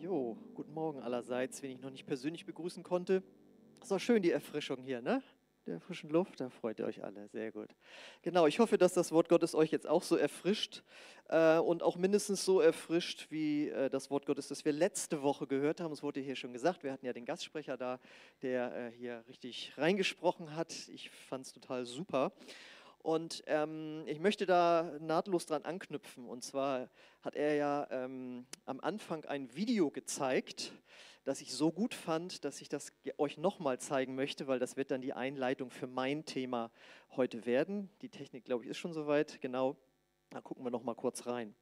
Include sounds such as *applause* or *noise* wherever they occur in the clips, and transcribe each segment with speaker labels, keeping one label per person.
Speaker 1: Jo, guten Morgen allerseits, wen ich noch nicht persönlich begrüßen konnte. Ist auch schön, die Erfrischung hier, ne? Der frischen Luft, da freut ihr euch alle, sehr gut. Genau, ich hoffe, dass das Wort Gottes euch jetzt auch so erfrischt äh, und auch mindestens so erfrischt wie äh, das Wort Gottes, das wir letzte Woche gehört haben. Es wurde hier schon gesagt, wir hatten ja den Gastsprecher da, der äh, hier richtig reingesprochen hat. Ich fand es total super. Und ähm, ich möchte da nahtlos dran anknüpfen. Und zwar hat er ja ähm, am Anfang ein Video gezeigt, das ich so gut fand, dass ich das euch nochmal zeigen möchte, weil das wird dann die Einleitung für mein Thema heute werden. Die Technik, glaube ich, ist schon soweit. Genau. Da gucken wir nochmal kurz rein.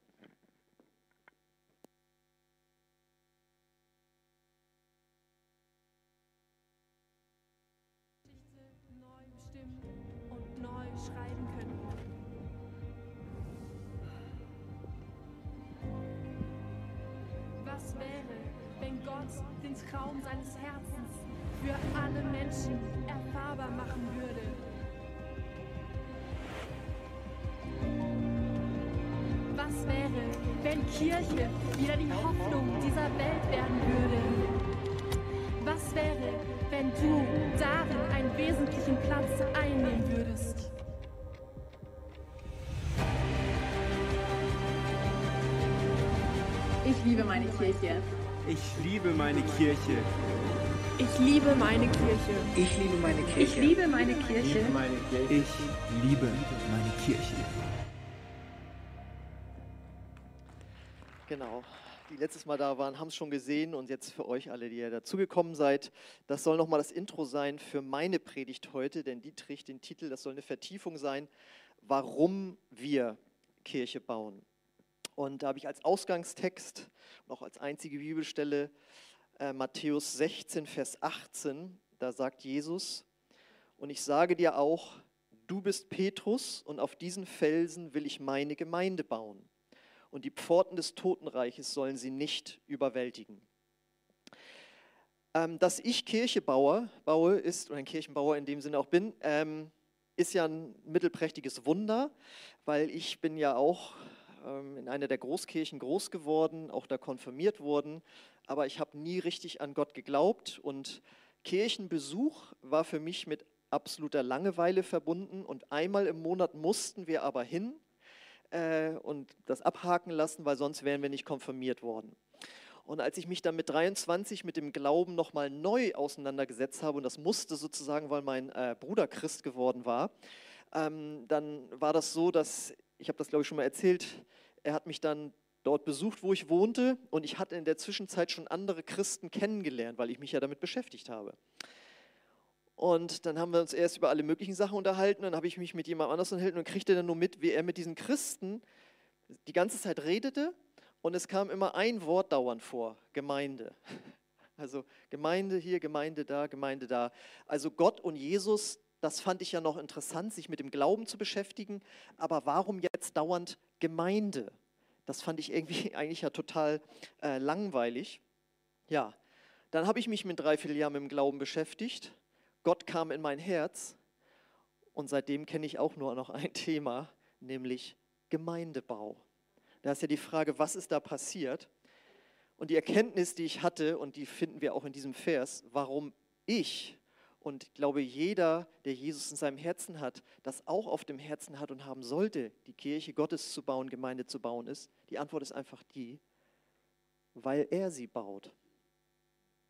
Speaker 2: Menschen erfahrbar machen würde. Was wäre, wenn Kirche wieder die Hoffnung dieser Welt werden würde? Was wäre, wenn du darin einen wesentlichen Platz einnehmen würdest?
Speaker 3: Ich liebe meine Kirche.
Speaker 4: Ich liebe meine Kirche.
Speaker 2: Ich liebe meine Kirche.
Speaker 5: Ich liebe meine Kirche.
Speaker 3: Ich liebe meine Kirche.
Speaker 4: Ich liebe meine Kirche.
Speaker 1: Genau. Die letztes Mal da waren, haben es schon gesehen und jetzt für euch alle, die ihr dazugekommen seid, das soll nochmal das Intro sein für meine Predigt heute, denn die trägt den Titel, das soll eine Vertiefung sein, warum wir Kirche bauen. Und da habe ich als Ausgangstext und auch als einzige Bibelstelle äh, Matthäus 16, Vers 18. Da sagt Jesus, und ich sage dir auch, du bist Petrus und auf diesen Felsen will ich meine Gemeinde bauen. Und die Pforten des Totenreiches sollen sie nicht überwältigen. Ähm, dass ich Kirche baue, baue ist, oder ein Kirchenbauer in dem Sinne auch bin, ähm, ist ja ein mittelprächtiges Wunder, weil ich bin ja auch in einer der Großkirchen groß geworden, auch da konfirmiert worden, aber ich habe nie richtig an Gott geglaubt. Und Kirchenbesuch war für mich mit absoluter Langeweile verbunden. Und einmal im Monat mussten wir aber hin äh, und das abhaken lassen, weil sonst wären wir nicht konfirmiert worden. Und als ich mich dann mit 23 mit dem Glauben nochmal neu auseinandergesetzt habe, und das musste sozusagen, weil mein äh, Bruder Christ geworden war, ähm, dann war das so, dass ich habe das glaube ich schon mal erzählt, er hat mich dann dort besucht, wo ich wohnte und ich hatte in der Zwischenzeit schon andere Christen kennengelernt, weil ich mich ja damit beschäftigt habe. Und dann haben wir uns erst über alle möglichen Sachen unterhalten, dann habe ich mich mit jemand anders unterhalten und kriegte dann nur mit, wie er mit diesen Christen die ganze Zeit redete und es kam immer ein Wort dauernd vor, Gemeinde. *laughs* Also Gemeinde hier, Gemeinde da, Gemeinde da. Also Gott und Jesus das fand ich ja noch interessant, sich mit dem Glauben zu beschäftigen. Aber warum jetzt dauernd Gemeinde? Das fand ich irgendwie *laughs* eigentlich ja total äh, langweilig. Ja, dann habe ich mich mit drei, vier Jahren mit dem Glauben beschäftigt. Gott kam in mein Herz und seitdem kenne ich auch nur noch *laughs* ein Thema, nämlich Gemeindebau. Da ist ja die Frage, was ist da passiert? Und die Erkenntnis, die ich hatte, und die finden wir auch in diesem Vers, warum ich und ich glaube, jeder, der Jesus in seinem Herzen hat, das auch auf dem Herzen hat und haben sollte, die Kirche Gottes zu bauen, Gemeinde zu bauen, ist, die Antwort ist einfach die, weil er sie baut.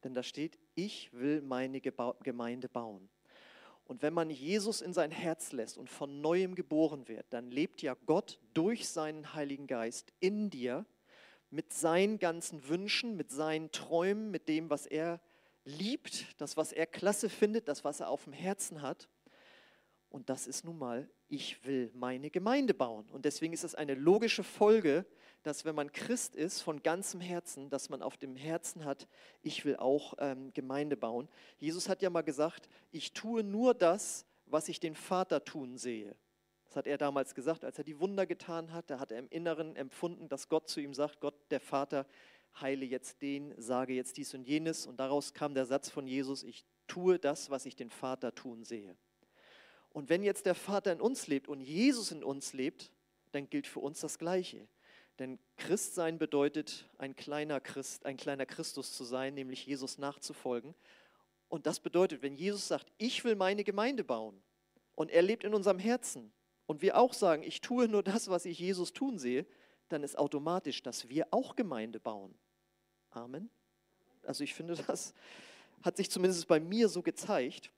Speaker 1: Denn da steht, ich will meine Gemeinde bauen. Und wenn man Jesus in sein Herz lässt und von neuem geboren wird, dann lebt ja Gott durch seinen Heiligen Geist in dir mit seinen ganzen Wünschen, mit seinen Träumen, mit dem, was er liebt, das, was er klasse findet, das, was er auf dem Herzen hat. Und das ist nun mal, ich will meine Gemeinde bauen. Und deswegen ist es eine logische Folge, dass wenn man Christ ist, von ganzem Herzen, dass man auf dem Herzen hat, ich will auch ähm, Gemeinde bauen. Jesus hat ja mal gesagt, ich tue nur das, was ich den Vater tun sehe. Das hat er damals gesagt, als er die Wunder getan hat. Da hat er im Inneren empfunden, dass Gott zu ihm sagt, Gott, der Vater, heile jetzt den, sage jetzt dies und jenes. Und daraus kam der Satz von Jesus, ich tue das, was ich den Vater tun sehe. Und wenn jetzt der Vater in uns lebt und Jesus in uns lebt, dann gilt für uns das Gleiche. Denn Christsein bedeutet, ein kleiner Christ, ein kleiner Christus zu sein, nämlich Jesus nachzufolgen. Und das bedeutet, wenn Jesus sagt, ich will meine Gemeinde bauen und er lebt in unserem Herzen und wir auch sagen, ich tue nur das, was ich Jesus tun sehe, dann ist automatisch, dass wir auch Gemeinde bauen. Amen. Also ich finde, *laughs* das hat sich zumindest bei mir so gezeigt.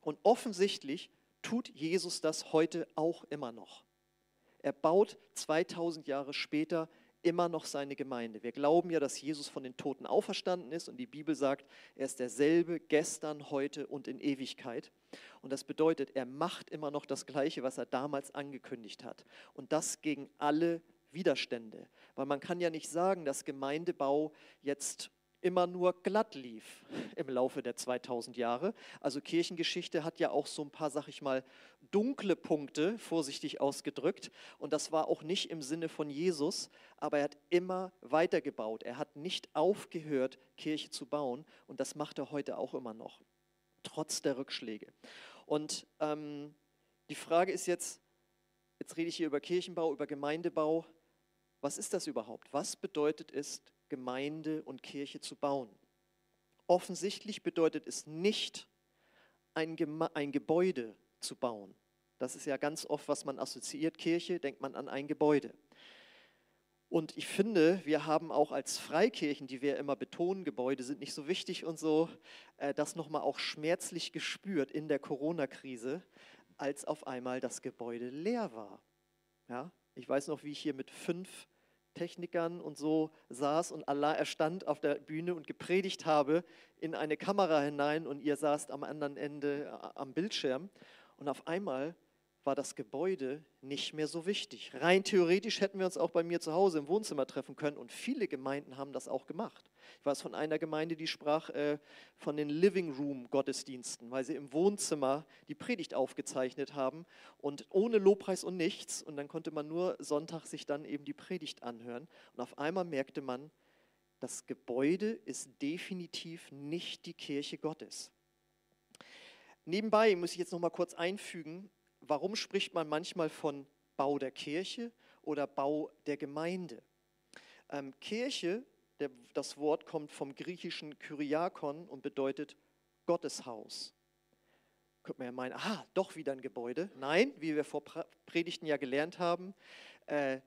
Speaker 1: Und offensichtlich tut Jesus das heute auch immer noch. Er baut 2000 Jahre später immer noch seine Gemeinde. Wir glauben ja, dass Jesus von den Toten auferstanden ist und die Bibel sagt, er ist derselbe gestern, heute und in Ewigkeit. Und das bedeutet, er macht immer noch das Gleiche, was er damals angekündigt hat. Und das gegen alle Widerstände. Weil man kann ja nicht sagen, dass Gemeindebau jetzt immer nur glatt lief *laughs* im Laufe der 2000 Jahre. Also Kirchengeschichte hat ja auch so ein paar, sag ich mal, dunkle Punkte, vorsichtig ausgedrückt. Und das war auch nicht im Sinne von Jesus, aber er hat immer weitergebaut. Er hat nicht aufgehört, Kirche zu bauen. Und das macht er heute auch immer noch, trotz der Rückschläge. Und ähm, die Frage ist jetzt, jetzt rede ich hier über Kirchenbau, über Gemeindebau. Was ist das überhaupt? Was bedeutet es, Gemeinde und Kirche zu bauen. Offensichtlich bedeutet es nicht, ein, ein Gebäude zu bauen. Das ist ja ganz oft, was man assoziiert. Kirche, denkt man an ein Gebäude. Und ich finde, wir haben auch als Freikirchen, die wir immer betonen, Gebäude sind nicht so wichtig und so, äh, das nochmal auch schmerzlich gespürt in der Corona-Krise, als auf einmal das Gebäude leer war. Ja, ich weiß noch, wie ich hier mit fünf Technikern und so saß und Allah erstand auf der Bühne und gepredigt habe in eine Kamera hinein und ihr saßt am anderen Ende äh, am Bildschirm. Und auf einmal war das Gebäude nicht mehr so wichtig. Rein theoretisch hätten wir uns auch bei mir zu Hause im Wohnzimmer treffen können und viele Gemeinden haben das auch gemacht. Ich weiß von einer Gemeinde, die sprach äh, von den Living Room Gottesdiensten, weil sie im Wohnzimmer die Predigt aufgezeichnet haben und ohne Lobpreis und nichts und dann konnte man nur Sonntag sich dann eben die Predigt anhören und auf einmal merkte man, das Gebäude ist definitiv nicht die Kirche Gottes. Nebenbei muss ich jetzt noch mal kurz einfügen, warum spricht man manchmal von Bau der Kirche oder Bau der Gemeinde? Ähm, Kirche, der, das Wort kommt vom griechischen Kyriakon und bedeutet Gotteshaus. Könnte man ja meinen, ah, doch wieder ein Gebäude. Nein, wie wir vor Predigten ja gelernt haben, äh,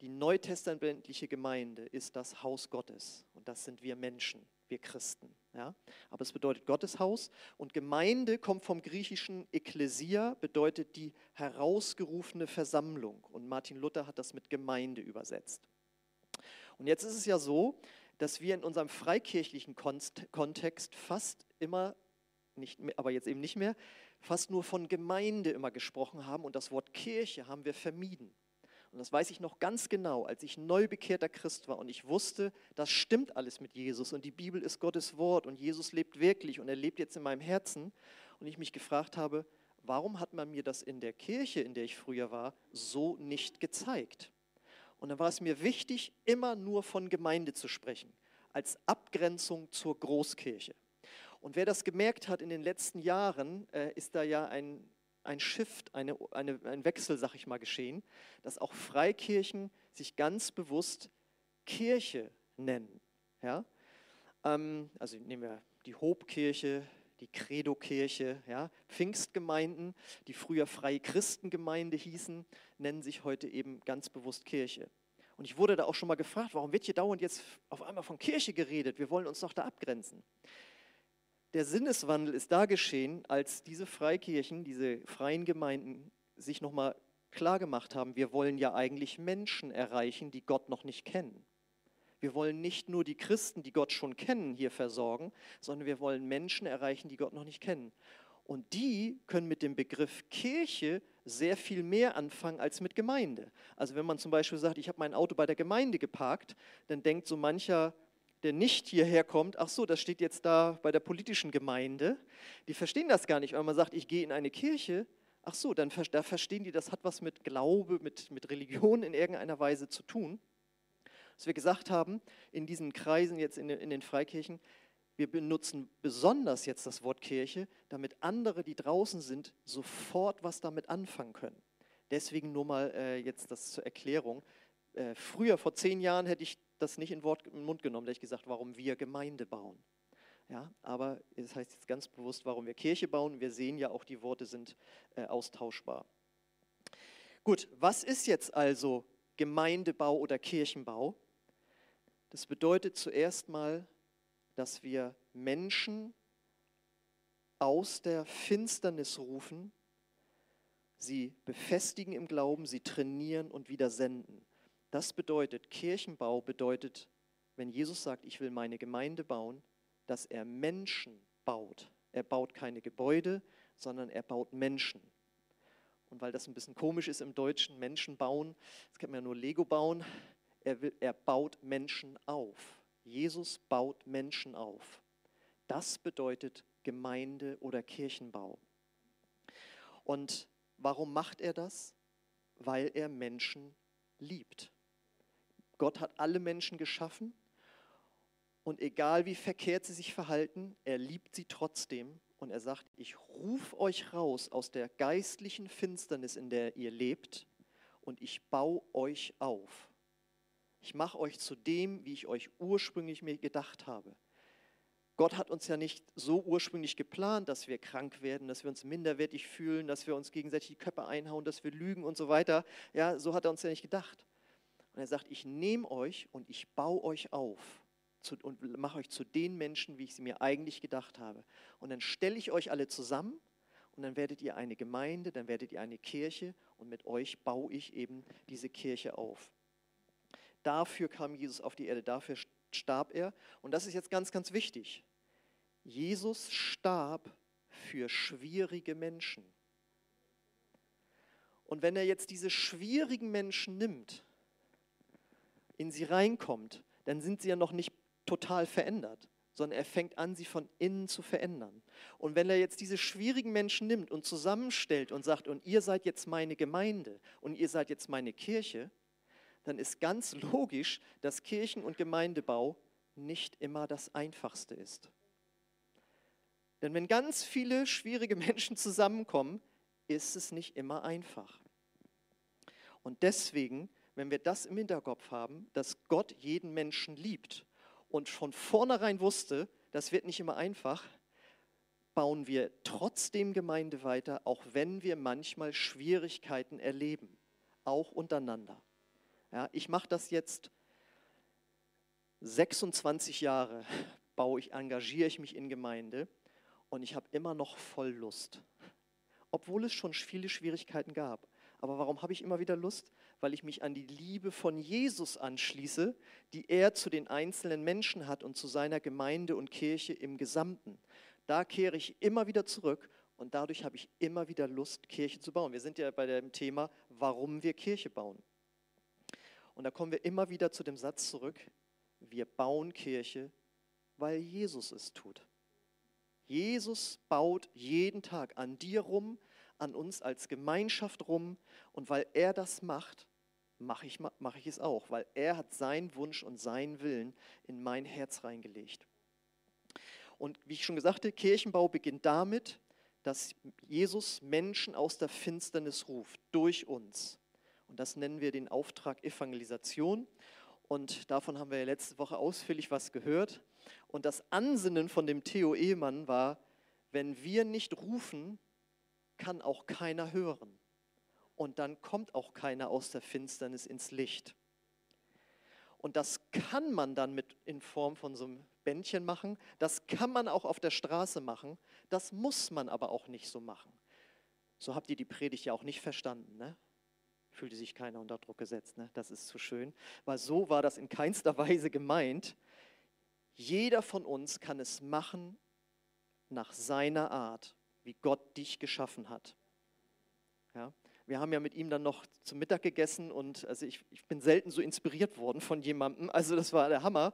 Speaker 1: die neutestamentliche Gemeinde ist das Haus Gottes und das sind wir Menschen, wir Christen. Ja? Aber es bedeutet Gotteshaus und Gemeinde kommt vom griechischen Ekklesia, bedeutet die herausgerufene Versammlung. Und Martin Luther hat das mit Gemeinde übersetzt. Und jetzt ist es ja so, dass wir in unserem freikirchlichen Kontext fast immer, nicht mehr, aber jetzt eben nicht mehr, fast nur von Gemeinde immer gesprochen haben und das Wort Kirche haben wir vermieden. Und das weiß ich noch ganz genau, als ich neu bekehrter Christ war und ich wusste, das stimmt alles mit Jesus und die Bibel ist Gottes Wort und Jesus lebt wirklich und er lebt jetzt in meinem Herzen. Und ich mich gefragt habe, warum hat man mir das in der Kirche, in der ich früher war, so nicht gezeigt? Und dann war es mir wichtig, immer nur von Gemeinde zu sprechen, als Abgrenzung zur Großkirche. Und wer das gemerkt hat in den letzten Jahren, äh, ist da ja ein ein Shift, eine, eine, ein Wechsel, sag ich mal, geschehen, dass auch Freikirchen sich ganz bewusst Kirche nennen. Ja? Ähm, also nehmen wir die Hobkirche, die Credo-Kirche, ja? Pfingstgemeinden, die früher Freie Christengemeinde hießen, nennen sich heute eben ganz bewusst Kirche. Und ich wurde da auch schon mal gefragt, warum wird hier dauernd jetzt auf einmal von Kirche geredet? Wir wollen uns doch da abgrenzen. Der Sinneswandel ist da geschehen, als diese Freikirchen, diese freien Gemeinden sich nochmal klar gemacht haben, wir wollen ja eigentlich Menschen erreichen, die Gott noch nicht kennen. Wir wollen nicht nur die Christen, die Gott schon kennen, hier versorgen, sondern wir wollen Menschen erreichen, die Gott noch nicht kennen. Und die können mit dem Begriff Kirche sehr viel mehr anfangen als mit Gemeinde. Also wenn man zum Beispiel sagt, ich habe mein Auto bei der Gemeinde geparkt, dann denkt so mancher der nicht hierher kommt, ach so, das steht jetzt da bei der politischen Gemeinde, die verstehen das gar nicht. Wenn man sagt, ich gehe in eine Kirche, ach so, dann da verstehen die, das hat was mit Glaube, mit, mit Religion in irgendeiner Weise zu tun. Was wir gesagt haben, in diesen Kreisen, jetzt in, in den Freikirchen, wir benutzen besonders jetzt das Wort Kirche, damit andere, die draußen sind, sofort was damit anfangen können. Deswegen nur mal äh, jetzt das zur Erklärung äh, früher, vor zehn Jahren, hätte ich das nicht in, den Mund genommen, hätte ich gesagt, warum wir Gemeinde bauen. Ja, aber es heißt jetzt ganz bewusst, warum wir Kirche bauen. Wir sehen ja auch, die Worte sind äh, austauschbar. Gut, was ist jetzt also Gemeindebau oder Kirchenbau? Das bedeutet zuerst mal, dass wir Menschen aus der Finsternis rufen, sie befestigen im Glauben, sie trainieren und wieder senden. Das bedeutet, Kirchenbau bedeutet, wenn Jesus sagt, ich will meine Gemeinde bauen, dass er Menschen baut. Er baut keine Gebäude, sondern er baut Menschen. Und weil das ein bisschen komisch ist im Deutschen, Menschen bauen, das kennt man ja nur Lego bauen, er, will, er baut Menschen auf. Jesus baut Menschen auf. Das bedeutet Gemeinde oder Kirchenbau. Und warum macht er das? Weil er Menschen liebt. Gott hat alle Menschen geschaffen und egal wie verkehrt sie sich verhalten, er liebt sie trotzdem und er sagt, ich rufe euch raus aus der geistlichen Finsternis, in der ihr lebt und ich baue euch auf. Ich mache euch zu dem, wie ich euch ursprünglich mir gedacht habe. Gott hat uns ja nicht so ursprünglich geplant, dass wir krank werden, dass wir uns minderwertig fühlen, dass wir uns gegenseitig die Köpfe einhauen, dass wir lügen und so weiter. Ja, so hat er uns ja nicht gedacht. Und er sagt, ich nehme euch und ich baue euch auf und mache euch zu den Menschen, wie ich sie mir eigentlich gedacht habe. Und dann stelle ich euch alle zusammen und dann werdet ihr eine Gemeinde, dann werdet ihr eine Kirche und mit euch baue ich eben diese Kirche auf. Dafür kam Jesus auf die Erde, dafür starb er. Und das ist jetzt ganz, ganz wichtig. Jesus starb für schwierige Menschen. Und wenn er jetzt diese schwierigen Menschen nimmt, in sie reinkommt, dann sind sie ja noch nicht total verändert, sondern er fängt an, sie von innen zu verändern. Und wenn er jetzt diese schwierigen Menschen nimmt und zusammenstellt und sagt, und ihr seid jetzt meine Gemeinde und ihr seid jetzt meine Kirche, dann ist ganz logisch, dass Kirchen- und Gemeindebau nicht immer das Einfachste ist. Denn wenn ganz viele schwierige *laughs* Menschen zusammenkommen, ist es nicht immer einfach. Und deswegen, wenn wir das im Hinterkopf haben, dass Gott jeden Menschen liebt und von vornherein wusste, das wird nicht immer einfach, bauen wir trotzdem Gemeinde weiter, auch wenn wir manchmal Schwierigkeiten erleben, auch untereinander. Ja, ich mache das jetzt 26 Jahre, baue ich, engagiere ich mich in Gemeinde und ich habe immer noch voll Lust, obwohl es schon viele Schwierigkeiten gab. Aber warum habe ich immer wieder Lust? Weil ich mich an die Liebe von Jesus anschließe, die er zu den einzelnen Menschen hat und zu seiner Gemeinde und Kirche im Gesamten. Da kehre ich immer wieder zurück und dadurch habe ich immer wieder Lust, Kirche zu bauen. Wir sind ja bei dem Thema, warum wir Kirche bauen. Und da kommen wir immer wieder zu dem Satz zurück, wir bauen Kirche, weil Jesus es tut. Jesus baut jeden Tag an dir rum, an uns als Gemeinschaft rum. Und weil er das macht, mache ich, mach ich es auch, weil er hat seinen Wunsch und seinen Willen in mein Herz reingelegt. Und wie ich schon gesagt habe, Kirchenbau beginnt damit, dass Jesus Menschen aus der Finsternis ruft, durch uns. Und das nennen wir den Auftrag Evangelisation. Und davon haben wir ja letzte Woche ausführlich was gehört. Und das Ansinnen von dem Theo Ehemann war, wenn wir nicht rufen, kann auch keiner hören. Und dann kommt auch keiner aus der Finsternis ins Licht. Und das kann man dann mit in Form von so einem Bändchen machen. Das kann man auch auf der Straße machen. Das muss man aber auch nicht so machen. So habt ihr die Predigt ja auch nicht verstanden. Ne? fühlte sich keiner unter Druck gesetzt. Ne? Das ist zu schön. Weil so war das in keinster *laughs* Weise gemeint. Jeder von uns kann es machen nach seiner Art, wie Gott dich geschaffen hat. Ja? Wir haben ja mit ihm dann noch zum Mittag gegessen und also ich, ich bin selten so inspiriert worden von jemandem. Also das war der Hammer.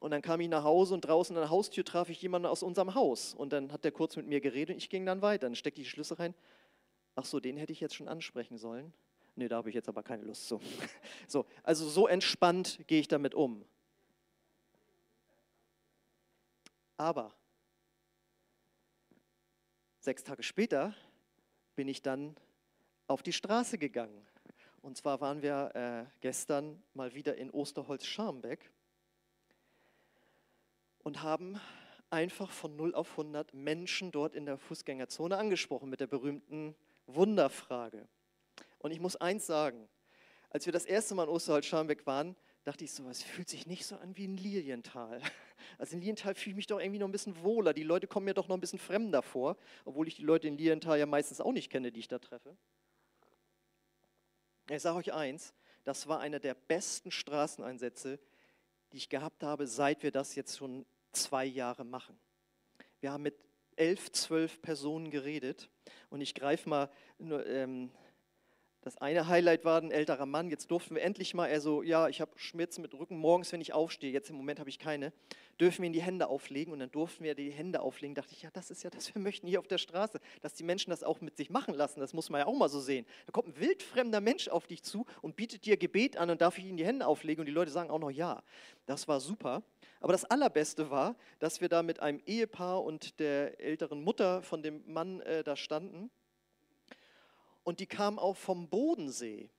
Speaker 1: Und dann kam ich nach Hause und draußen an der Haustür traf ich jemanden aus unserem Haus. Und dann hat der kurz mit mir geredet und ich ging dann weiter. Dann steckte ich die Schlüssel rein. Ach so, den hätte ich jetzt schon ansprechen sollen. Nee, da habe ich jetzt aber keine Lust zu. *laughs* So, also so entspannt gehe ich damit um. Aber sechs Tage später bin ich dann auf die Straße gegangen Und zwar waren wir äh, gestern mal wieder in Osterholz-Scharmbeck und haben einfach von 0 auf 100 Menschen dort in der Fußgängerzone angesprochen mit der berühmten Wunderfrage. Und ich muss eins sagen, als wir das erste Mal in Osterholz-Scharmbeck waren, dachte ich so, es fühlt sich nicht so an wie ein Lilienthal. *laughs* Also in Lilienthal fühle ich mich doch irgendwie noch ein bisschen wohler. Die Leute kommen mir doch noch ein bisschen fremder vor, obwohl ich die Leute in Lilienthal ja meistens auch nicht kenne, die ich da treffe. Ich sage euch eins, das war einer der besten Straßeneinsätze, die ich gehabt habe, seit wir das jetzt schon zwei Jahre machen. Wir haben mit elf, zwölf Personen geredet und ich greife mal ähm, das eine Highlight war ein älterer Mann. Jetzt durften wir endlich mal, er so, ja, ich habe Schmerzen mit Rücken morgens, wenn ich aufstehe. Jetzt im Moment habe ich keine. Dürfen wir ihm die Hände auflegen und dann durften wir die Hände auflegen. Dachte ich, ja, das ist ja das, *laughs* wir möchten hier auf der Straße, dass die Menschen das auch mit sich machen lassen. Das muss man ja auch mal so sehen. Da kommt ein wildfremder Mensch auf dich zu und bietet dir Gebet an und darf ich ihm die Hände auflegen und die Leute sagen auch noch ja. Das war super. Aber das Allerbeste war, dass wir da mit einem Ehepaar und der älteren Mutter von dem Mann äh, da standen und die kamen auch vom Bodensee.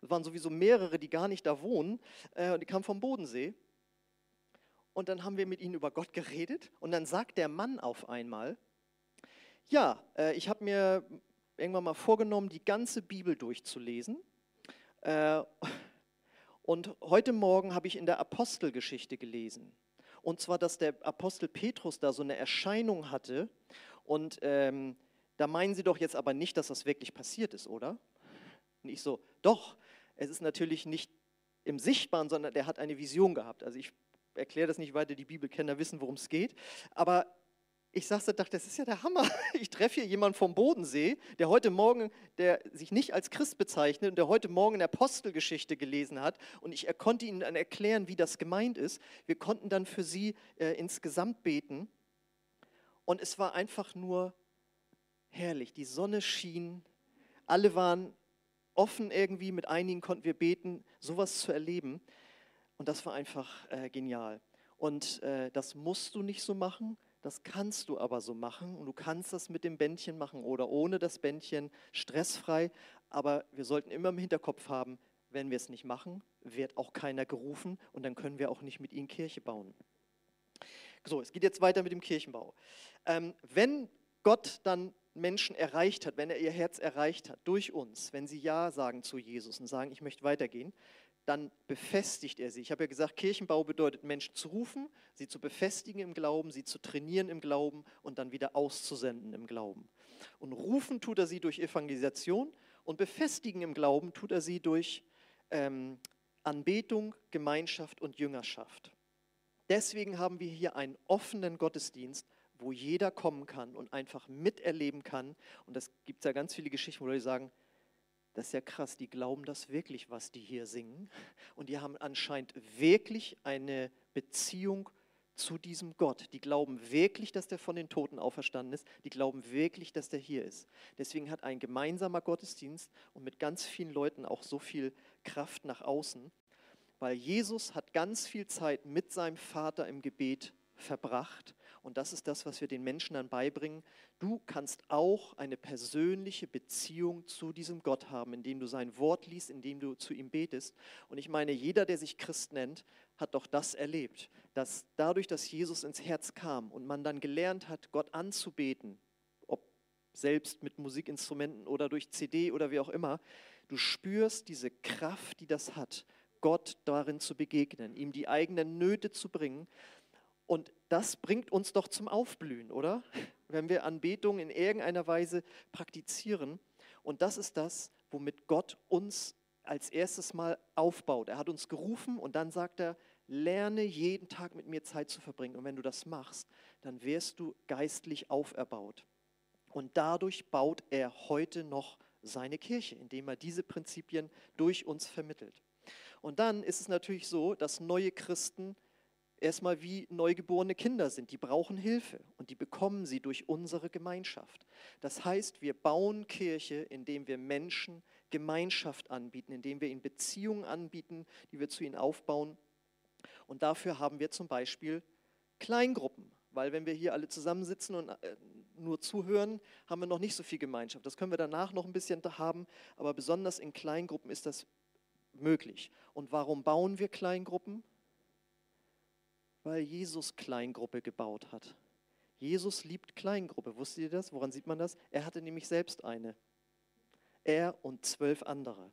Speaker 1: Es waren sowieso mehrere, die gar nicht da wohnen, äh, die kamen vom Bodensee. Und dann haben wir mit ihnen über Gott geredet und dann sagt der Mann auf einmal, ja, äh, ich habe mir irgendwann mal vorgenommen, die ganze Bibel durchzulesen. Äh, und heute Morgen habe ich in der Apostelgeschichte gelesen. Und zwar, dass der Apostel Petrus da so eine Erscheinung hatte und ähm, da meinen Sie doch jetzt aber nicht, dass das wirklich passiert ist, oder? Und ich so, doch, es ist natürlich nicht im Sichtbaren, sondern der hat eine Vision gehabt. Also ich erkläre das nicht weiter, die Bibelkenner wissen, worum es geht. Aber ich sagte, dachte, das ist ja der Hammer. *laughs* Ich treffe hier jemanden vom Bodensee, der heute Morgen, der sich nicht als Christ bezeichnet und der heute Morgen eine Apostelgeschichte gelesen hat. Und ich konnte ihnen dann erklären, wie das gemeint ist. Wir konnten dann für sie äh, insgesamt beten. Und es war einfach nur herrlich. Die Sonne schien, alle waren offen irgendwie, mit einigen konnten wir beten, sowas zu erleben. Und das war einfach äh, genial. Und äh, das musst du nicht so machen, das kannst du aber so machen. Und du kannst das mit dem Bändchen machen oder ohne das Bändchen, stressfrei. Aber wir sollten immer im Hinterkopf haben, wenn wir es nicht machen, wird auch keiner gerufen und dann können wir auch nicht mit ihnen Kirche bauen. So, es geht jetzt weiter mit dem Kirchenbau. Ähm, wenn Gott dann Menschen erreicht hat, wenn er ihr Herz erreicht hat, durch uns, wenn sie Ja sagen zu Jesus und sagen, ich möchte weitergehen, dann befestigt er sie. Ich habe ja gesagt, Kirchenbau bedeutet, Menschen zu rufen, sie zu befestigen im Glauben, sie zu trainieren im Glauben und dann wieder auszusenden im Glauben. Und rufen tut er sie durch Evangelisation und befestigen im Glauben tut er sie durch ähm, Anbetung, Gemeinschaft und Jüngerschaft. Deswegen haben wir hier einen offenen Gottesdienst, wo jeder kommen kann und einfach miterleben kann. Und das gibt es ja ganz viele Geschichten, wo Leute sagen, das ist ja krass, die glauben das wirklich, was die hier singen. Und die haben anscheinend wirklich eine Beziehung zu diesem Gott. Die glauben wirklich, dass der von den Toten auferstanden ist. Die glauben wirklich, dass der hier ist. Deswegen hat ein gemeinsamer Gottesdienst und mit ganz vielen Leuten auch so viel Kraft nach außen, weil Jesus hat ganz viel Zeit mit seinem Vater im Gebet verbracht und das ist das, was wir den Menschen dann beibringen. Du kannst auch eine persönliche Beziehung zu diesem Gott haben, indem du sein Wort liest, indem du zu ihm betest. Und ich meine, jeder, der sich Christ nennt, hat doch das erlebt, dass dadurch, dass Jesus ins Herz kam und man dann gelernt hat, Gott anzubeten, ob selbst mit Musikinstrumenten oder durch CD oder wie auch immer, du spürst diese Kraft, die das hat, Gott darin zu begegnen, ihm die eigenen Nöte zu bringen und das bringt uns doch zum Aufblühen, oder? *laughs* Wenn wir Anbetung in irgendeiner Weise praktizieren. Und das ist das, womit Gott uns als erstes Mal aufbaut. Er hat uns gerufen und dann sagt er, lerne jeden Tag mit mir Zeit zu verbringen. Und wenn du das machst, dann wirst du geistlich auferbaut. Und dadurch baut er heute noch seine Kirche, indem er diese Prinzipien durch uns vermittelt. Und dann ist es natürlich so, dass neue Christen erstmal wie neugeborene Kinder sind. Die brauchen Hilfe und die bekommen sie durch unsere Gemeinschaft. Das heißt, wir bauen Kirche, indem wir Menschen Gemeinschaft anbieten, indem wir ihnen Beziehungen anbieten, die wir zu ihnen aufbauen. Und dafür haben wir zum Beispiel Kleingruppen, weil wenn wir hier alle zusammensitzen und äh, nur zuhören, haben wir noch nicht so viel Gemeinschaft. Das können wir danach noch ein bisschen haben, aber besonders in Kleingruppen ist das möglich. Und warum bauen wir Kleingruppen? Weil Jesus Kleingruppe gebaut hat. Jesus liebt Kleingruppe. Wusstet ihr das? Woran sieht man das? Er hatte nämlich selbst eine. Er und zwölf andere.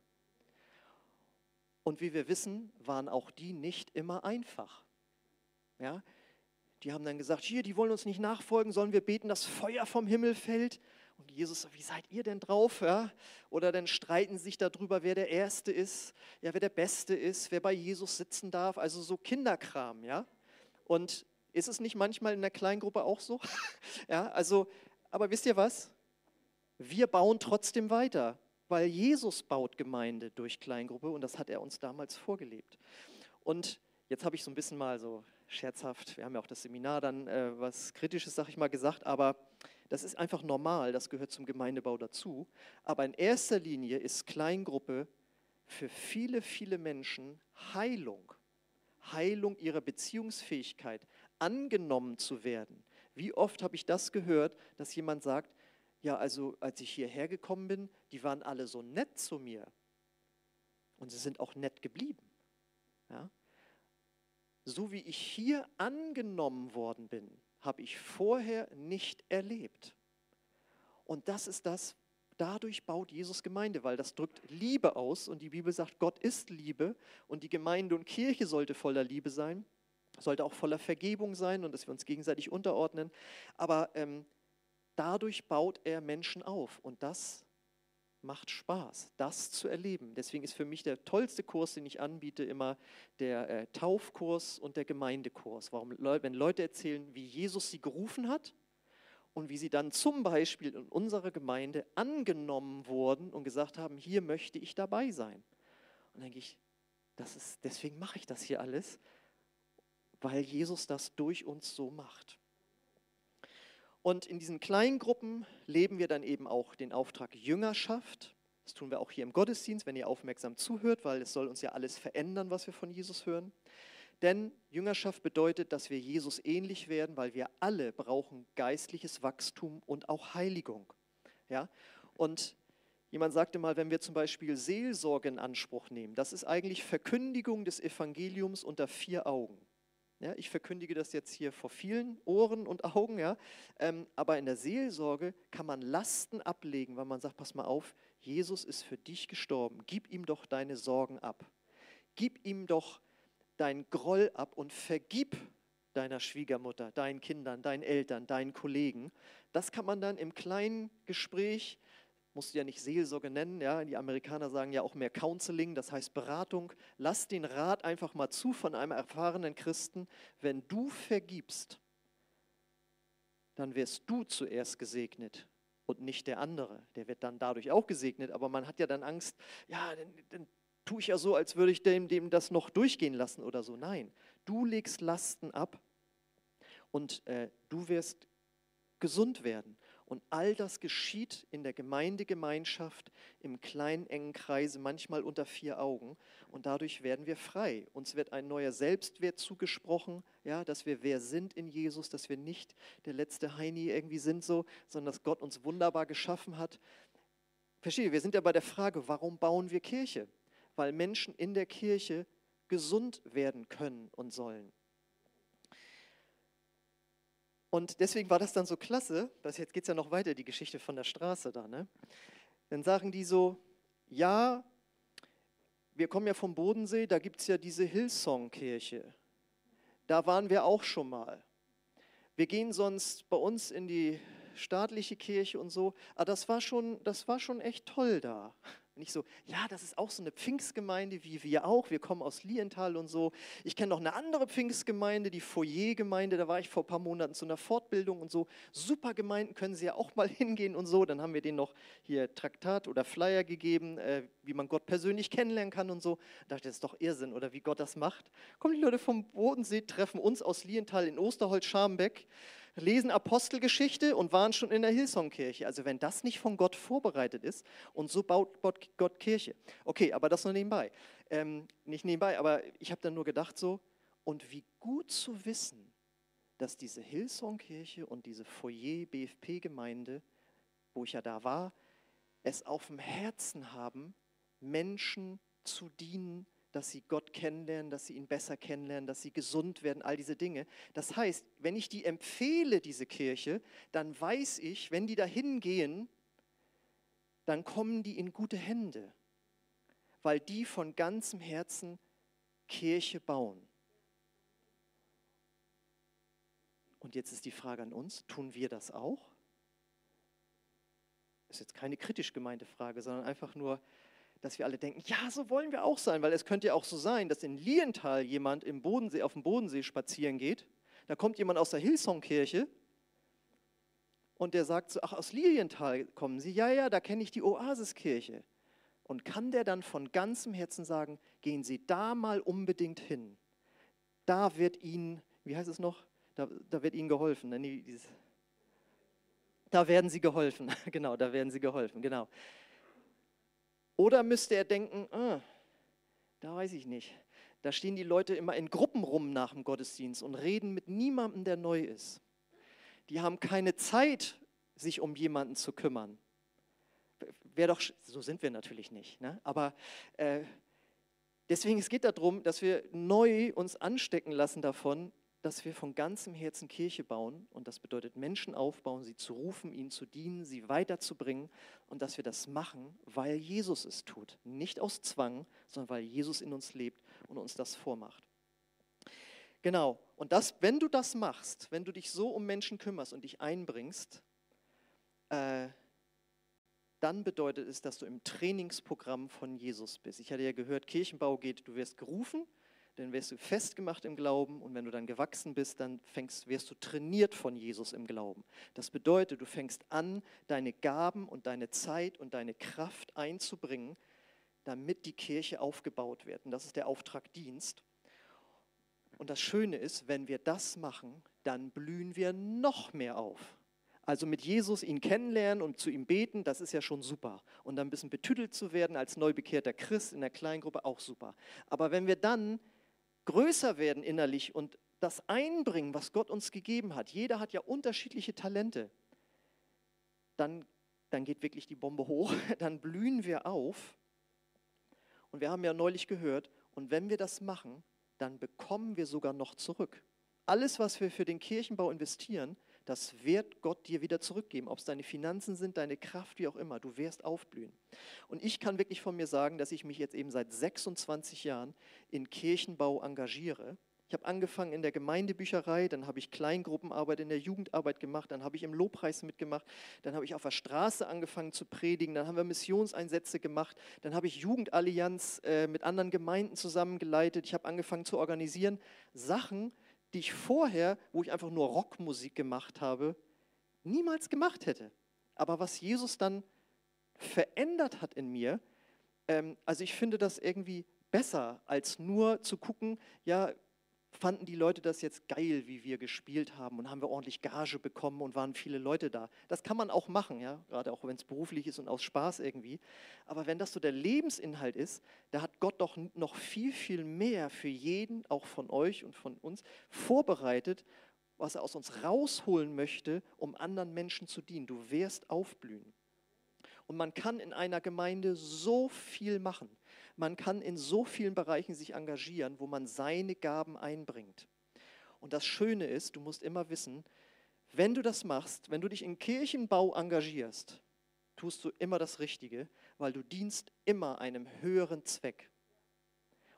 Speaker 1: Und wie wir wissen, waren auch die nicht immer einfach. Ja? Die haben dann gesagt, hier, die wollen uns nicht nachfolgen, sollen wir beten, dass Feuer vom Himmel fällt? Und Jesus, wie seid ihr denn drauf? Ja? Oder dann streiten sich darüber, wer der Erste ist, ja, wer der Beste ist, wer bei Jesus sitzen darf. Also so Kinderkram, ja. Und ist es nicht manchmal in der Kleingruppe auch so? *laughs* ja, also, aber wisst ihr was? Wir bauen trotzdem weiter, weil Jesus baut Gemeinde durch Kleingruppe und das hat er uns damals vorgelebt. Und jetzt habe ich so ein bisschen mal so scherzhaft, wir haben ja auch das Seminar dann äh, was Kritisches, sag ich mal, gesagt, aber das ist einfach normal, das gehört zum Gemeindebau dazu. Aber in erster Linie ist Kleingruppe für viele, viele Menschen Heilung. Heilung ihrer Beziehungsfähigkeit, angenommen zu werden. Wie oft habe ich das gehört, dass jemand sagt, ja, also als ich hierher gekommen bin, die waren alle so nett zu mir. Und sie sind auch nett geblieben. Ja? So wie ich hier angenommen worden bin, habe ich vorher nicht erlebt. Und das ist das, dadurch baut Jesus Gemeinde, weil das drückt Liebe aus und die Bibel sagt, Gott ist Liebe und die Gemeinde und Kirche sollte voller Liebe sein, sollte auch voller Vergebung sein und dass wir uns gegenseitig unterordnen. Aber ähm, dadurch baut er Menschen auf und das macht Spaß, das zu erleben. Deswegen ist für mich der tollste Kurs, den ich anbiete, immer der äh, Taufkurs und der Gemeindekurs. Warum, wenn Leute erzählen, wie Jesus sie gerufen hat und wie sie dann zum Beispiel in unserer Gemeinde angenommen wurden und gesagt haben, hier möchte ich dabei sein. Und dann denke ich, das ist, deswegen mache ich das hier alles, weil Jesus das durch uns so macht. Und in diesen kleinen Gruppen leben wir dann eben auch den Auftrag Jüngerschaft. Das tun wir auch hier im Gottesdienst, wenn ihr aufmerksam zuhört, weil es soll uns ja alles verändern, was wir von Jesus hören. Denn Jüngerschaft bedeutet, dass wir Jesus ähnlich werden, weil wir alle brauchen geistliches Wachstum und auch Heiligung. Ja? Und jemand sagte mal, wenn wir zum Beispiel Seelsorge in Anspruch nehmen, das ist eigentlich Verkündigung des Evangeliums unter vier Augen. Ja, ich verkündige das jetzt hier vor vielen Ohren und Augen, ja, ähm, aber in der Seelsorge kann man Lasten ablegen, weil man sagt, pass mal auf, Jesus ist für dich gestorben, gib ihm doch deine Sorgen ab, gib ihm doch dein Groll ab und vergib deiner Schwiegermutter, deinen Kindern, deinen Eltern, deinen Kollegen. Das kann man dann im kleinen Gespräch musst du ja nicht Seelsorge nennen, ja, die Amerikaner sagen ja auch mehr Counseling, das heißt Beratung. Lass den Rat einfach mal zu von einem erfahrenen Christen, wenn du vergibst, dann wirst du zuerst gesegnet und nicht der andere. Der wird dann dadurch auch gesegnet, aber man hat ja dann Angst, ja, dann, dann tue ich ja so, als würde ich dem, dem das noch durchgehen lassen oder so. Nein, du legst Lasten ab und äh, du wirst gesund werden. Und all das geschieht in der Gemeindegemeinschaft im kleinen, engen Kreise, manchmal unter vier Augen. Und dadurch werden wir frei. Uns wird ein neuer Selbstwert zugesprochen, ja, dass wir wer sind in Jesus, dass wir nicht der letzte Heini irgendwie sind so, sondern dass Gott uns wunderbar geschaffen hat. Verstehe, wir sind ja bei der Frage, warum bauen wir Kirche? Weil Menschen in der Kirche gesund werden können und sollen. Und deswegen war das dann so klasse, dass jetzt geht es ja noch weiter, die Geschichte von der Straße da. Ne? Dann sagen die so, ja, wir kommen ja vom Bodensee, da gibt es ja diese Hillsong-Kirche. Da waren wir auch schon mal. Wir gehen sonst bei uns in die staatliche Kirche und so, aber das war schon, das war schon echt toll da. Nicht so, ja, das ist auch so eine Pfingstgemeinde wie wir auch. Wir kommen aus Lienthal und so. Ich kenne noch eine andere Pfingstgemeinde, die Foyer-Gemeinde. Da war ich vor ein paar Monaten zu einer Fortbildung und so. Super Gemeinden können Sie ja auch mal *laughs* hingehen und so. Dann haben wir denen noch hier Traktat oder Flyer gegeben, äh, wie man Gott persönlich kennenlernen kann und so. Da dachte ich, das ist doch Irrsinn oder wie Gott das macht. Kommen die Leute vom Bodensee, treffen uns aus Lienthal in Osterholz-Scharmbeck lesen Apostelgeschichte und waren schon in der Hillsong-Kirche. Also wenn das nicht von Gott vorbereitet ist und so baut Gott Kirche. Okay, aber das nur nebenbei. Ähm, nicht nebenbei, aber ich habe dann nur gedacht so, und wie gut zu wissen, dass diese Hillsong-Kirche und diese Foyer-BFP-Gemeinde, wo ich ja da war, es auf dem Herzen haben, Menschen zu dienen, dass sie Gott kennenlernen, dass sie ihn besser kennenlernen, dass sie gesund werden, all diese Dinge. Das heißt, wenn ich die empfehle, diese Kirche, dann weiß ich, wenn die da hingehen, dann kommen die in gute Hände, weil die von ganzem Herzen Kirche bauen. Und jetzt ist die Frage an uns, tun wir das auch? Das ist jetzt keine kritisch gemeinte Frage, sondern einfach nur, dass wir alle denken, ja, so wollen wir auch sein, weil es könnte ja auch so sein, dass in Lienthal jemand im Bodensee, auf dem Bodensee spazieren geht, da kommt jemand aus der Hillsong-Kirche und der sagt so, ach, aus Lilienthal kommen Sie, ja, ja, da kenne ich die Oasiskirche. Und kann der dann von ganzem Herzen sagen, gehen Sie da mal unbedingt hin. Da wird Ihnen, wie heißt es noch? Da, da wird Ihnen geholfen. Ne? Da werden Sie geholfen. *laughs* genau, da werden Sie geholfen. Genau. Oder müsste er denken, ah, da weiß ich nicht. Da stehen die Leute immer in Gruppen rum nach dem Gottesdienst und reden mit niemandem, der neu ist. Die haben keine Zeit, sich um jemanden zu kümmern. Wäre doch, so sind wir natürlich nicht. Ne? Aber äh, deswegen es geht darum, dass wir neu uns anstecken lassen davon, dass wir von ganzem Herzen Kirche bauen und das bedeutet Menschen aufbauen, sie zu rufen, ihnen zu dienen, sie weiterzubringen und dass wir das machen, weil Jesus es tut. Nicht aus Zwang, sondern weil Jesus in uns lebt und uns das vormacht. Genau, und das, wenn du das machst, wenn du dich so um Menschen kümmerst und dich einbringst, äh, dann bedeutet es, dass du im Trainingsprogramm von Jesus bist. Ich hatte ja gehört, Kirchenbau geht, du wirst gerufen, dann wirst du festgemacht im Glauben und wenn du dann gewachsen bist, dann fängst, wirst du trainiert von Jesus im Glauben. Das bedeutet, du fängst an, deine Gaben und deine Zeit und deine Kraft einzubringen, damit die Kirche aufgebaut wird. Und das ist der Auftragdienst. Und das Schöne ist, wenn wir das machen, dann blühen wir noch mehr auf. Also mit Jesus ihn kennenlernen und zu ihm beten, das ist ja schon super. Und dann ein bisschen betüdelt zu werden als neubekehrter Christ in der Kleingruppe, auch super. Aber wenn wir dann größer werden innerlich und das einbringen, was Gott uns gegeben hat, jeder hat ja unterschiedliche Talente, dann, dann geht wirklich die Bombe hoch, *laughs* dann blühen wir auf. Und wir haben ja neulich gehört, und wenn wir das machen, dann bekommen wir sogar noch zurück. Alles, was wir für den Kirchenbau investieren, das wird Gott dir wieder zurückgeben. Ob es deine Finanzen sind, deine Kraft, wie auch immer, du wirst aufblühen. Und ich kann wirklich von mir sagen, dass ich mich jetzt eben seit 26 Jahren in Kirchenbau engagiere. Ich habe angefangen in der Gemeindebücherei, dann habe ich Kleingruppenarbeit in der Jugendarbeit gemacht, dann habe ich im Lobpreis mitgemacht, dann habe ich auf der Straße angefangen zu predigen, dann haben wir Missionseinsätze gemacht, dann habe ich Jugendallianz äh, mit anderen Gemeinden zusammengeleitet, ich habe angefangen zu organisieren. Sachen, die ich vorher, wo ich einfach nur Rockmusik gemacht habe, niemals gemacht hätte. Aber was Jesus dann verändert hat in mir, ähm, also ich finde das irgendwie besser, als nur zu gucken, ja, fanden die Leute das jetzt geil, wie wir gespielt haben und haben wir ordentlich Gage bekommen und waren viele Leute da. Das kann man auch machen, ja, gerade auch wenn es beruflich ist und aus Spaß irgendwie. Aber wenn das so der Lebensinhalt ist, da hat Gott doch noch viel, viel mehr für jeden, auch von euch und von uns, vorbereitet, was er aus uns rausholen möchte, um anderen Menschen zu dienen. Du wirst aufblühen. Und man kann in einer Gemeinde so viel machen. Man kann in so vielen Bereichen sich engagieren, wo man seine Gaben einbringt. Und das Schöne ist, du musst immer wissen, wenn du das machst, wenn du dich in Kirchenbau engagierst, tust du immer das Richtige, weil du dienst immer einem höheren Zweck.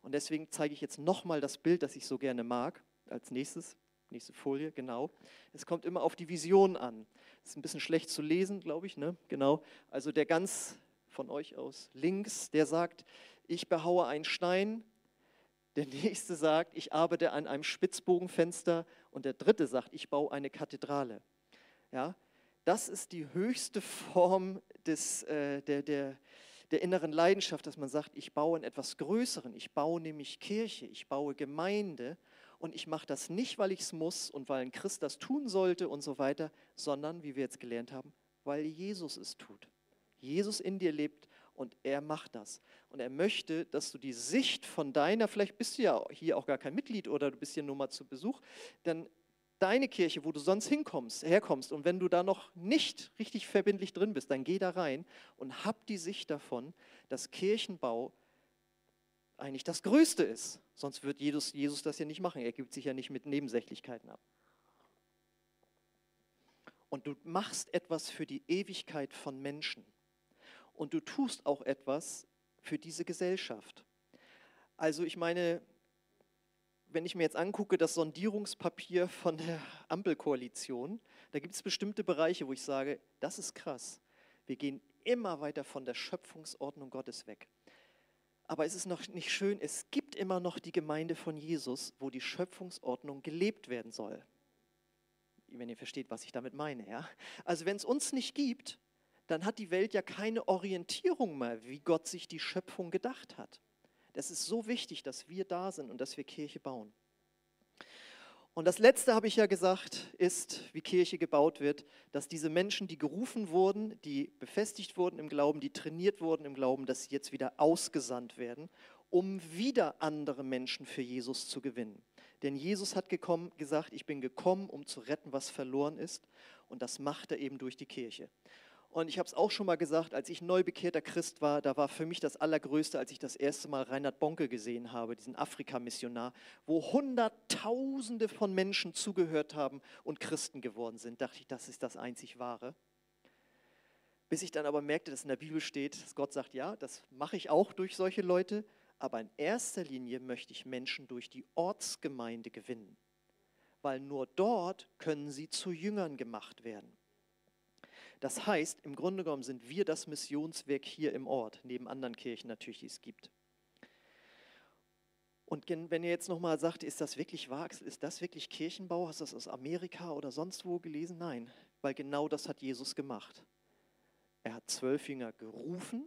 Speaker 1: Und deswegen zeige ich jetzt nochmal das Bild, das ich so gerne mag, als nächstes. Nächste Folie, genau. Es kommt immer auf die Vision an. Ist ein bisschen schlecht zu lesen, glaube ich, ne? Genau. Also der ganz von euch aus links, der sagt, ich behaue einen Stein. Der nächste sagt, ich arbeite an einem Spitzbogenfenster. Und der dritte sagt, ich baue eine Kathedrale. Ja, das ist die höchste Form des, äh, der, der, der inneren Leidenschaft, dass man sagt, ich baue in etwas Größeren. Ich baue nämlich Kirche, ich baue Gemeinde. Und ich mache das nicht, weil ich es muss und weil ein Christ das tun sollte und so weiter, sondern, wie wir jetzt gelernt haben, weil Jesus es tut. Jesus in dir lebt und er macht das. Und er möchte, dass du die Sicht von deiner, vielleicht bist du ja hier auch gar kein Mitglied oder du bist hier nur mal zu Besuch, dann deine Kirche, wo du sonst hinkommst, herkommst und wenn du da noch nicht richtig verbindlich drin bist, dann geh da rein und hab die Sicht davon, dass Kirchenbau eigentlich das Größte ist. Sonst wird Jesus, Jesus das ja nicht machen. Er gibt sich ja nicht mit Nebensächlichkeiten ab. Und du machst etwas für die Ewigkeit von Menschen. Und du tust auch etwas für diese Gesellschaft. Also ich meine, wenn ich mir jetzt angucke, das Sondierungspapier von der Ampelkoalition, da gibt es bestimmte Bereiche, wo ich sage, das ist krass. Wir gehen immer weiter von der Schöpfungsordnung Gottes weg. Aber es ist noch nicht schön, es gibt immer noch die Gemeinde von Jesus, wo die Schöpfungsordnung gelebt werden soll. Wenn ihr versteht, was ich damit meine. Ja? Also wenn es uns nicht gibt, dann hat die Welt ja keine Orientierung mehr, wie Gott sich die Schöpfung gedacht hat. Das ist so wichtig, dass wir da sind und dass wir Kirche bauen. Und das Letzte habe ich ja gesagt, ist, wie Kirche gebaut wird, dass diese Menschen, die gerufen wurden, die befestigt wurden im Glauben, die trainiert wurden im Glauben, dass sie jetzt wieder ausgesandt werden, um wieder andere Menschen für Jesus zu gewinnen. Denn Jesus hat gekommen, gesagt, ich bin gekommen, um zu retten, was verloren ist. Und das macht er eben durch die Kirche. Und ich habe es auch schon mal gesagt, als ich neu bekehrter Christ war, da war für mich das Allergrößte, als ich das erste Mal Reinhard Bonke gesehen habe, diesen Afrika-Missionar, wo Hunderttausende von Menschen zugehört haben und Christen geworden sind. Dachte ich, das ist das einzig Wahre. Bis ich dann aber merkte, dass in der Bibel steht, dass Gott sagt, ja, das mache ich auch durch solche Leute, aber in erster Linie möchte ich Menschen durch die Ortsgemeinde gewinnen, weil nur dort können sie zu Jüngern gemacht werden. Das heißt, im Grunde genommen sind wir das Missionswerk hier im Ort, neben anderen Kirchen natürlich, die es gibt. Und wenn ihr jetzt nochmal sagt, ist das wirklich wahr, ist das wirklich Kirchenbau? Hast du das aus Amerika oder sonst wo gelesen? Nein, weil genau das hat Jesus gemacht. Er hat zwölf Jünger gerufen,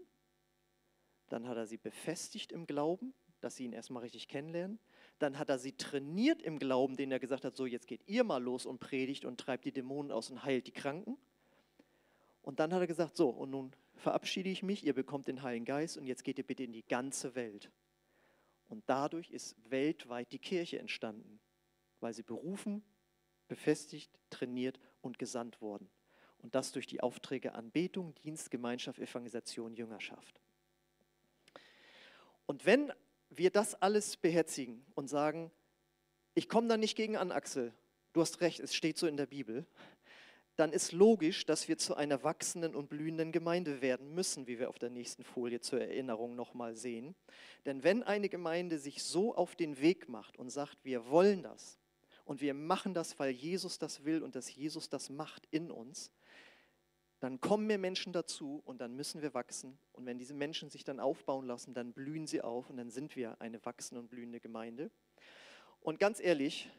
Speaker 1: dann hat er sie befestigt im Glauben, dass sie ihn erstmal richtig kennenlernen. Dann hat er sie trainiert im Glauben, den er gesagt hat, so jetzt geht ihr mal los und predigt und treibt die Dämonen aus und heilt die Kranken. Und dann hat er gesagt, so, und nun verabschiede ich mich, ihr bekommt den Heiligen Geist und jetzt geht ihr bitte in die ganze Welt. Und dadurch ist weltweit die Kirche entstanden, weil sie berufen, befestigt, trainiert und gesandt wurden. Und das durch die Aufträge Anbetung, Dienst, Gemeinschaft, Evangelisation, Jüngerschaft. Und wenn wir das alles beherzigen und sagen, ich komme da nicht gegen an, Axel, du hast recht, es steht so in der Bibel, dann ist logisch, dass wir zu einer wachsenden und blühenden Gemeinde werden müssen, wie wir auf der nächsten Folie zur Erinnerung nochmal sehen. Denn wenn eine Gemeinde sich so auf den Weg macht und sagt, wir wollen das und wir machen das, weil Jesus das will und dass Jesus das macht in uns, dann kommen mehr Menschen dazu und dann müssen wir wachsen. Und wenn diese Menschen sich dann aufbauen lassen, dann blühen sie auf und dann sind wir eine wachsende und blühende Gemeinde. Und ganz ehrlich,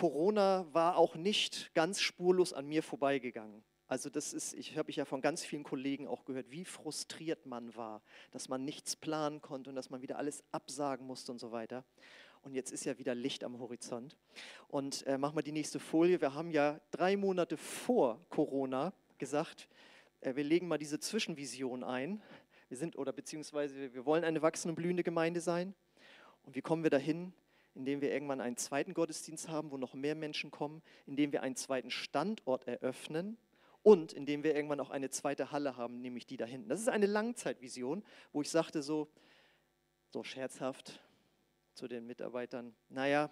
Speaker 1: Corona war auch nicht ganz spurlos an mir vorbeigegangen. Also das ist, ich habe ich ja von ganz vielen Kollegen auch gehört, wie frustriert man war, dass man nichts planen konnte und dass man wieder alles absagen musste und so weiter. Und jetzt ist ja wieder Licht am Horizont. Und äh, machen wir die nächste Folie. Wir haben ja drei Monate vor Corona gesagt, äh, wir legen mal diese Zwischenvision ein. Wir sind oder beziehungsweise wir wollen eine wachsende, blühende Gemeinde sein. Und wie kommen wir dahin? Indem wir irgendwann einen zweiten Gottesdienst haben, wo noch mehr Menschen kommen, indem wir einen zweiten Standort eröffnen und indem wir irgendwann auch eine zweite Halle haben, nämlich die da hinten. Das ist eine Langzeitvision, wo ich sagte so, so scherzhaft zu den Mitarbeitern, naja,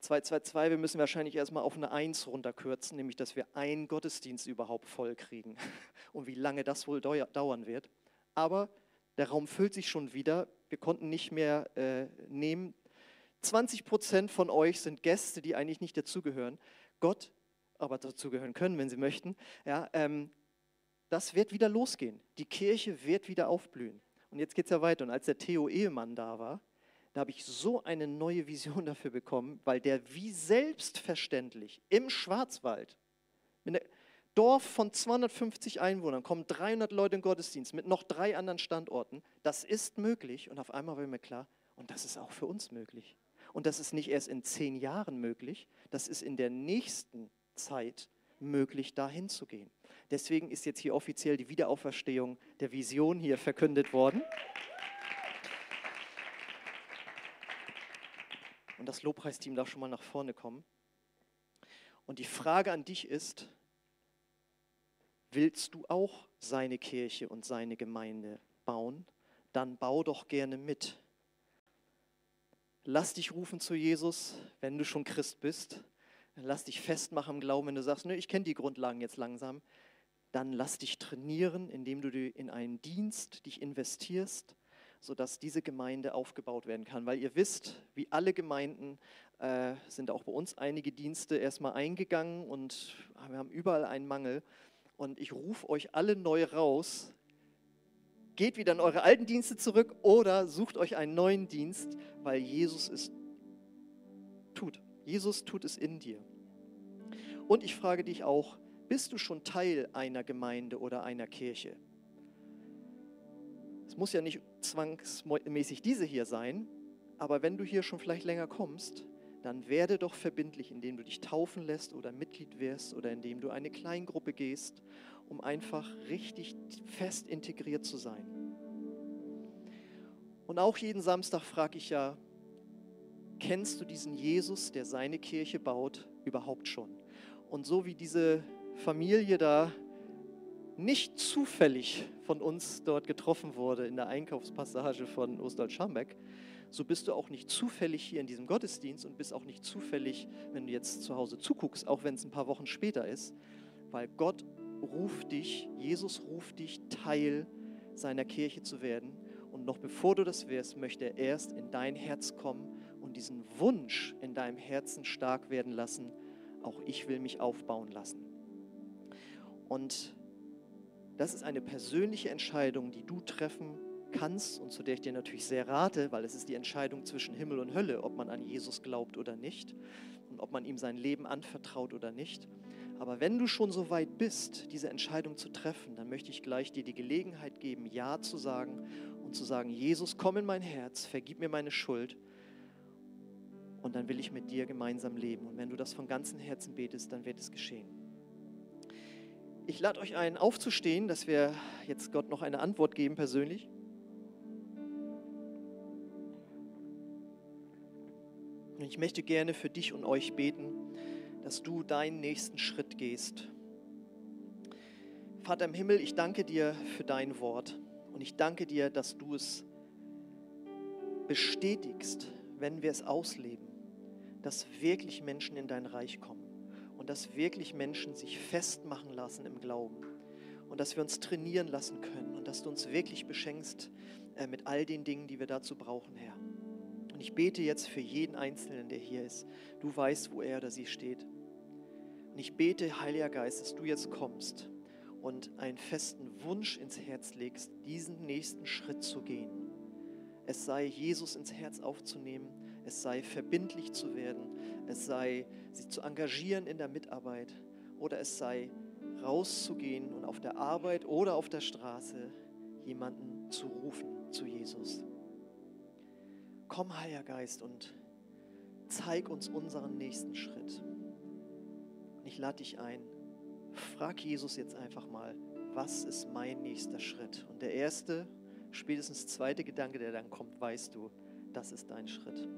Speaker 1: 222, wir müssen wahrscheinlich erstmal auf eine 1 runterkürzen, nämlich dass wir einen Gottesdienst überhaupt voll kriegen *laughs* und wie lange das wohl dauern wird. Aber der Raum füllt sich schon wieder. Wir konnten nicht mehr äh, nehmen. 20 Prozent von euch sind Gäste, die eigentlich nicht dazugehören. Gott aber dazugehören können, wenn sie möchten. Ja, ähm, das wird wieder losgehen. Die Kirche wird wieder aufblühen. Und jetzt geht es ja weiter. Und als der Theo Ehemann da war, da habe ich so eine neue Vision *laughs* dafür bekommen, weil der wie selbstverständlich im Schwarzwald, in einem Dorf von 250 Einwohnern, kommen 300 Leute in Gottesdienst mit noch drei anderen Standorten. Das ist möglich. Und auf einmal war mir klar, und das ist auch für uns möglich. Und das ist nicht erst in zehn Jahren möglich, das ist in der nächsten Zeit möglich, dahin zu gehen. Deswegen ist jetzt hier offiziell die Wiederauferstehung der Vision hier verkündet worden. Und das Lobpreisteam darf schon mal nach vorne kommen. Und die Frage an dich ist, willst du auch seine Kirche und seine Gemeinde bauen? Dann bau doch gerne mit. Lass dich rufen zu Jesus, wenn du schon Christ bist. Lass dich festmachen im Glauben, wenn du sagst, ne, ich kenne die Grundlagen jetzt langsam. Dann lass dich trainieren, indem du in einen Dienst dich investierst, sodass diese Gemeinde aufgebaut werden kann. Weil ihr wisst, wie alle Gemeinden äh, sind auch bei uns einige Dienste erstmal eingegangen und wir haben überall einen Mangel. Und ich rufe euch alle neu raus, geht wieder in eure alten Dienste zurück oder sucht euch einen neuen Dienst, weil Jesus es tut. Jesus tut es in dir. Und ich frage dich auch, bist du schon Teil einer Gemeinde oder einer Kirche? Es muss ja nicht zwangsmäßig diese hier sein, aber wenn du hier schon vielleicht länger kommst, dann werde doch verbindlich, indem du dich taufen lässt oder Mitglied wirst oder indem du eine Kleingruppe gehst, um einfach richtig fest integriert zu sein. Und auch jeden Samstag frage ich ja, kennst du diesen Jesus, der seine Kirche baut, überhaupt schon? Und so wie diese Familie da nicht zufällig von uns dort getroffen wurde in der Einkaufspassage von Ostwald-Scharmbeck, so bist du auch nicht zufällig hier in diesem Gottesdienst und bist auch nicht zufällig, wenn du jetzt zu Hause zuguckst, auch wenn es ein paar Wochen später ist, weil Gott ruft dich, Jesus ruft dich, Teil seiner Kirche zu werden. Und noch bevor du das wirst, möchte er erst in dein Herz kommen und diesen Wunsch in deinem Herzen stark werden lassen, auch ich will mich aufbauen lassen. Und das ist eine persönliche Entscheidung, die du treffen kannst und zu der ich dir natürlich sehr rate, weil es ist die Entscheidung zwischen Himmel und Hölle, ob man an Jesus glaubt oder nicht und ob man ihm sein Leben anvertraut oder nicht. Aber wenn du schon so weit bist, diese Entscheidung zu treffen, dann möchte ich gleich dir die Gelegenheit geben, Ja zu sagen und zu sagen, Jesus, komm in mein Herz, vergib mir meine Schuld und dann will ich mit dir gemeinsam leben. Und wenn du das von ganzem Herzen betest, dann wird es geschehen. Ich lade euch ein, aufzustehen, dass wir jetzt Gott noch eine Antwort geben persönlich. Und ich möchte gerne für dich und euch beten, dass du deinen nächsten Schritt gehst. Vater im Himmel, ich danke dir für dein Wort und ich danke dir, dass du es bestätigst, wenn wir es ausleben, dass wirklich Menschen in dein Reich kommen und dass wirklich Menschen sich festmachen lassen im Glauben und dass wir uns trainieren lassen können und dass du uns wirklich beschenkst äh, mit all den Dingen, die wir dazu brauchen, Herr. Und ich bete jetzt für jeden Einzelnen, der hier ist. Du weißt, wo er oder sie steht. Und ich bete, Heiliger Geist, dass du jetzt kommst und einen festen Wunsch ins Herz legst, diesen nächsten Schritt zu gehen. Es sei, Jesus ins Herz aufzunehmen, es sei, verbindlich zu werden, es sei, sich zu engagieren in der Mitarbeit oder es sei, rauszugehen und auf der Arbeit oder auf der Straße jemanden zu rufen zu Jesus. Komm, Heiliger Geist, und zeig uns unseren nächsten Schritt. Und ich lade dich ein, frag Jesus jetzt einfach mal, was ist mein nächster Schritt? Und der erste, spätestens zweite Gedanke, der dann kommt, weißt du, das ist dein Schritt.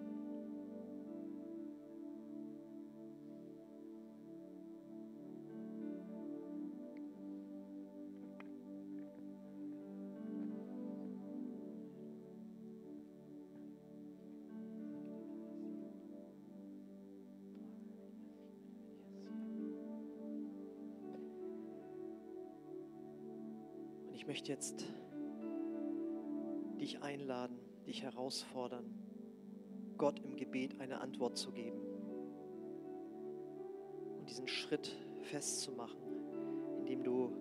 Speaker 1: Möchte jetzt dich einladen, dich herausfordern, Gott im Gebet eine Antwort zu geben und diesen Schritt festzumachen, indem du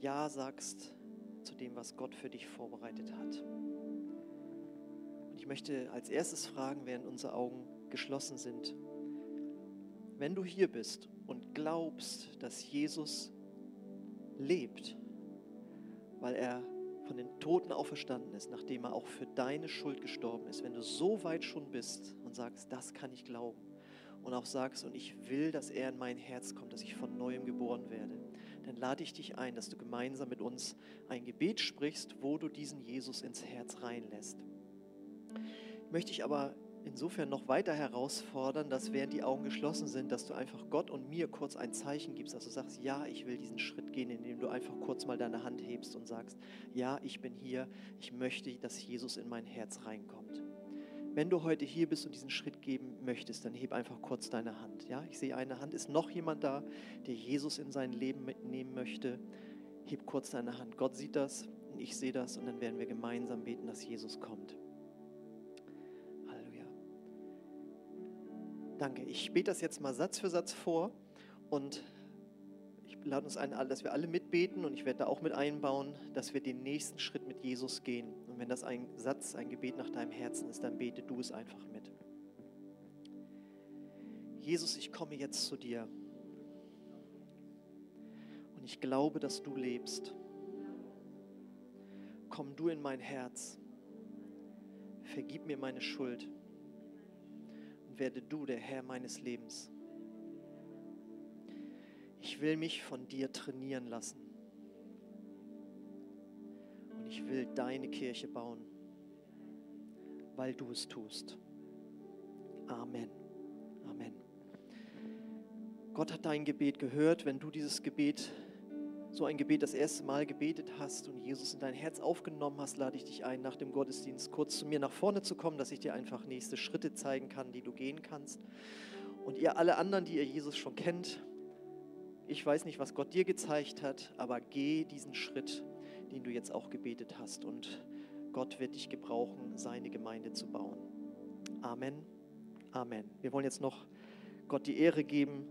Speaker 1: Ja sagst zu dem, was Gott für dich vorbereitet hat. Und ich möchte als erstes fragen, während unsere Augen geschlossen sind, wenn du hier bist und glaubst, dass Jesus lebt, weil er von den Toten auferstanden ist, nachdem er auch für deine Schuld gestorben ist, wenn du so weit schon bist und sagst, das kann ich glauben und auch sagst, und ich will, dass er in mein Herz kommt, dass ich von neuem geboren werde, dann lade ich dich ein, dass du gemeinsam mit uns ein Gebet sprichst, wo du diesen Jesus ins Herz reinlässt. Möchte ich aber insofern noch weiter herausfordern, dass während die Augen geschlossen sind, dass du einfach Gott und mir kurz ein Zeichen gibst, dass du sagst, ja, ich will diesen Schritt gehen, indem du einfach kurz mal deine Hand hebst und sagst, ja, ich bin hier, ich möchte, dass Jesus in mein Herz reinkommt. Wenn du heute hier bist und diesen Schritt geben möchtest, dann heb einfach kurz deine Hand. Ja, ich sehe eine Hand. Ist noch jemand da, der Jesus in sein Leben mitnehmen möchte? Heb kurz deine Hand. Gott sieht das und ich sehe das und dann werden wir gemeinsam beten, dass Jesus kommt. Danke. Ich bete das jetzt mal Satz für Satz vor und ich lade uns ein, dass wir alle mitbeten und ich werde da auch mit einbauen, dass wir den nächsten Schritt mit Jesus gehen. Und wenn das ein Satz, ein Gebet nach deinem Herzen ist, dann bete du es einfach mit. Jesus, ich komme jetzt zu dir. Und ich glaube, dass du lebst. Komm du in mein Herz. Vergib mir meine Schuld. Werde du der Herr meines Lebens. Ich will mich von dir trainieren lassen. Und ich will deine Kirche bauen, weil du es tust. Amen. Amen. Gott hat dein Gebet gehört. Wenn du dieses Gebet, so ein Gebet das erste Mal gebetet hast und Jesus in dein Herz aufgenommen hast, lade ich dich ein, nach dem Gottesdienst kurz zu mir nach vorne zu kommen, dass ich dir einfach nächste Schritte zeigen kann, die du gehen kannst. Und ihr alle anderen, die ihr Jesus schon kennt, ich weiß nicht, was Gott dir gezeigt hat, aber geh diesen Schritt, den du jetzt auch gebetet hast. Und Gott wird dich gebrauchen, seine Gemeinde zu bauen. Amen. Amen. Wir wollen jetzt noch Gott die Ehre geben